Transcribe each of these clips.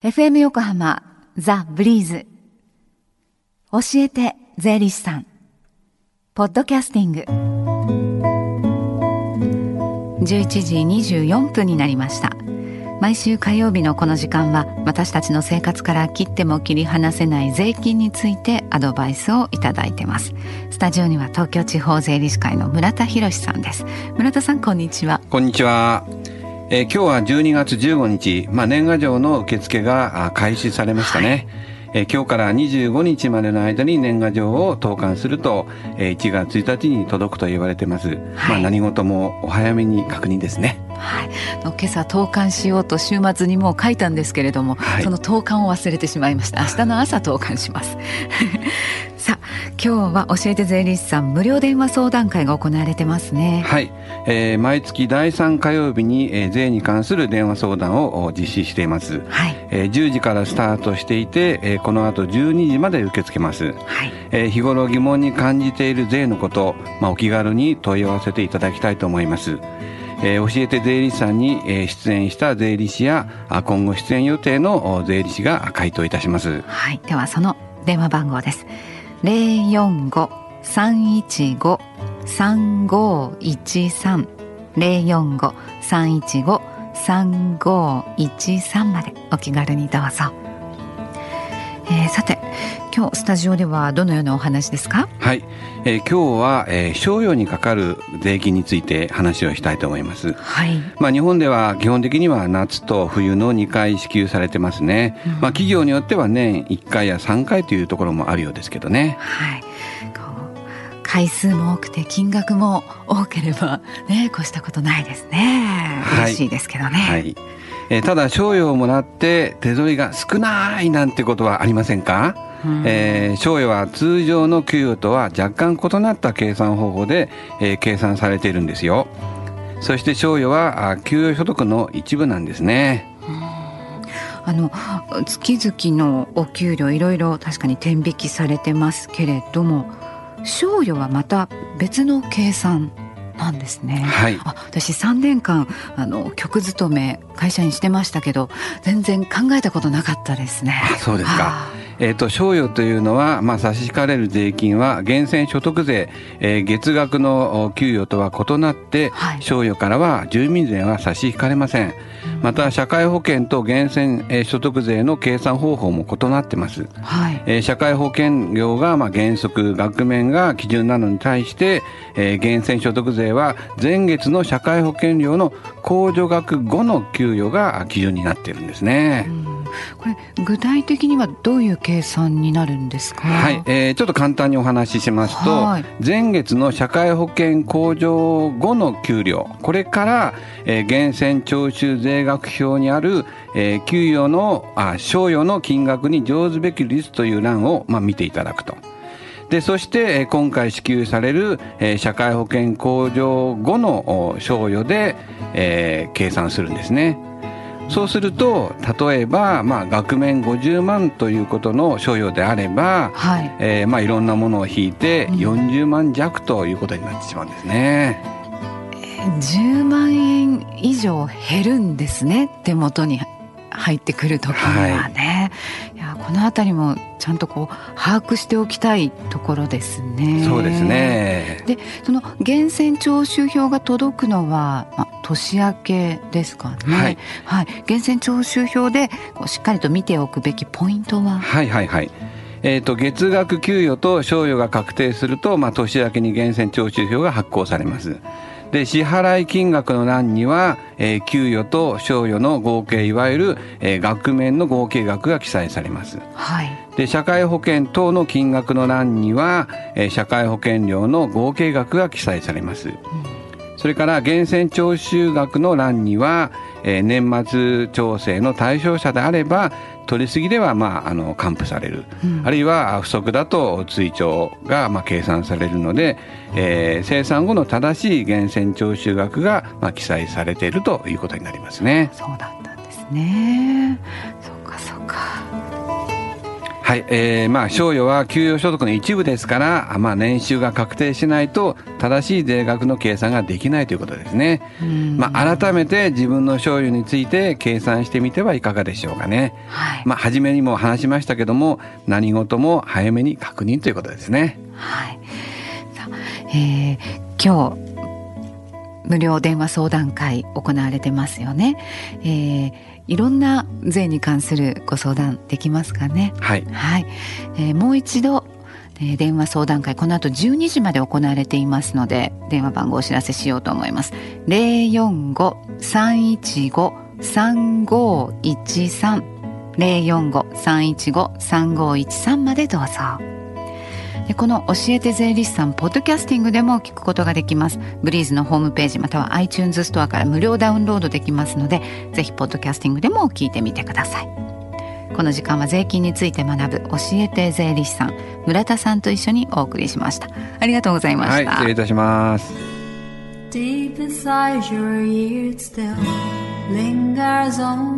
FM 横浜ザ・ブリーズ。教えて税理士さん。ポッドキャスティング。11時24分になりました。毎週火曜日のこの時間は私たちの生活から切っても切り離せない税金についてアドバイスをいただいてます。スタジオには東京地方税理士会の村田博さんです。村田さんこんにちは。こんにちは。えー、今日は12月15日、まあ、年賀状の受付が開始されましたね。はいえー、今日から25日までの間に年賀状を投函すると、えー、1月1日に届くと言われてます。はい、まあ何事もお早めに確認ですね。はい、今朝投函しようと週末にも書いたんですけれども、はい、その投函を忘れてしまいました。明日の朝投函します。今日は教えて税理士さん無料電話相談会が行われてますね。はい、えー、毎月第3火曜日に、えー、税に関する電話相談を実施しています、はい。えー、10時からスタートしていて、えー、この後12時まで受け付けます、はい。えー、日頃疑問に感じている税のこと、まあ、お気軽に問い合わせていただきたいと思います。えー、教えて税理士さんに、えー、出演した税理士や今後出演予定の税理士が回答いたします。はい。ではその電話番号です零四五三一五三五一三零四五三一五三五一三までお気軽にどうぞ。えー、さて今日スタジオではどのようなお話ですか？はい、えー、今日は、えー、商用にかかる税金について話をしたいと思います、はい。まあ、日本では基本的には夏と冬の2回支給されてますね、うん、まあ、企業によっては年1回や3回というところもあるようですけどね。はい回数も多くて金額も多ければね越したことないですね。嬉しいですけどね、はい。えー、ただ賞与をもらって手取りが少ないなんてことはありませんか、うん、えー、賞与は通常の給与とは若干異なった計算方法で、えー、計算されているんですよ。そして賞与は給与所得の一部なんですね、あの月々のお給料いろいろ確かに天引きされてますけれども賞与はまた別の計算なんですね。はい。あ、私三年間あの局勤め会社にしてましたけど、全然考えたことなかったですね。あ、そうですか。えーと、賞与というのは、まあ、差し引かれる税金は源泉所得税、えー、月額の給与とは異なって、はい、賞与からは住民税は差し引かれません。また社会保険と源泉所得税の計算方法も異なってます、はい。えー、社会保険料がまあ原則額面が基準なのに対して、えー、源泉所得税は前月の社会保険料の控除額後の給与が基準になっているんですね。うんこれ具体的にはどういう計算になるんですか？はい、えー、ちょっと簡単にお話ししますと、はい、前月の社会保険控除後の給料、これから、えー、源泉徴収税額表にある、えー、給与のあ賞与の金額に上ずべき率という欄をまあ見ていただくと。でそして今回支給される社会保険控除後の賞与で、えー、計算するんですね。そうすると例えば、まあ、額面50万ということの所与であれば、はい。えーまあ、いろんなものを引いて40万弱ということになってしまうんですね。うん、10万円以上減るんですね手元に入ってくる時にはね、はい、この辺りもちゃんとこう把握しておきたいところですね。そうですねでその源泉徴収票が届くのは、まあ、年明けですかね。はい、はい、源泉徴収票でこうしっかりと見ておくべきポイントは？はいはいはい。えーと、月額給与と賞与が確定すると、まあ、年明けに源泉徴収票が発行されます。で支払い金額の欄には、えー、給与と賞与の合計いわゆる、えー、額面の合計額が記載されます。はい、で社会保険等の金額の欄には、えー、社会保険料の合計額が記載されます。うん、それから源泉徴収額の欄には、えー、年末調整の対象者であれば取りすぎでは、まあ、あの還付される、うん、あるいは不足だと追徴が、まあ、計算されるので、えー、生産後の正しい源泉徴収額が、まあ、記載されているということになりますね。そうだったんですね。はい、えー、まあ賞与は給与所得の一部ですから、まあ年収が確定しないと正しい税額の計算ができないということですね。まあ改めて自分の賞与について計算してみてはいかがでしょうかね。はい、まあ初めにも話しましたけども、何事も早めに確認ということですね。はい。さあ、えー、今日無料電話相談会行われてますよね。えー、いろんな税に関するご相談できますかね。はい。はい。えー、もう一度、えー、電話相談会この後12時まで行われていますので電話番号をお知らせしようと思います。零四五三一五三五一三零四五三一五三五一三までどうぞ。でこの「教えて税理士さん」ポッドキャスティングでも聞くことができます。ブリーズのホームページまたは iTunes ストアから無料ダウンロードできますのでぜひポッドキャスティングでも聞いてみてください。この時間は税金について学ぶ教えて税理士さん村田さんと一緒にお送りしました。ありがとうございまはい、した、失礼いたします。Deep inside your ears still lingers on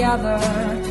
Together.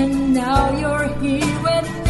and now you're here with me.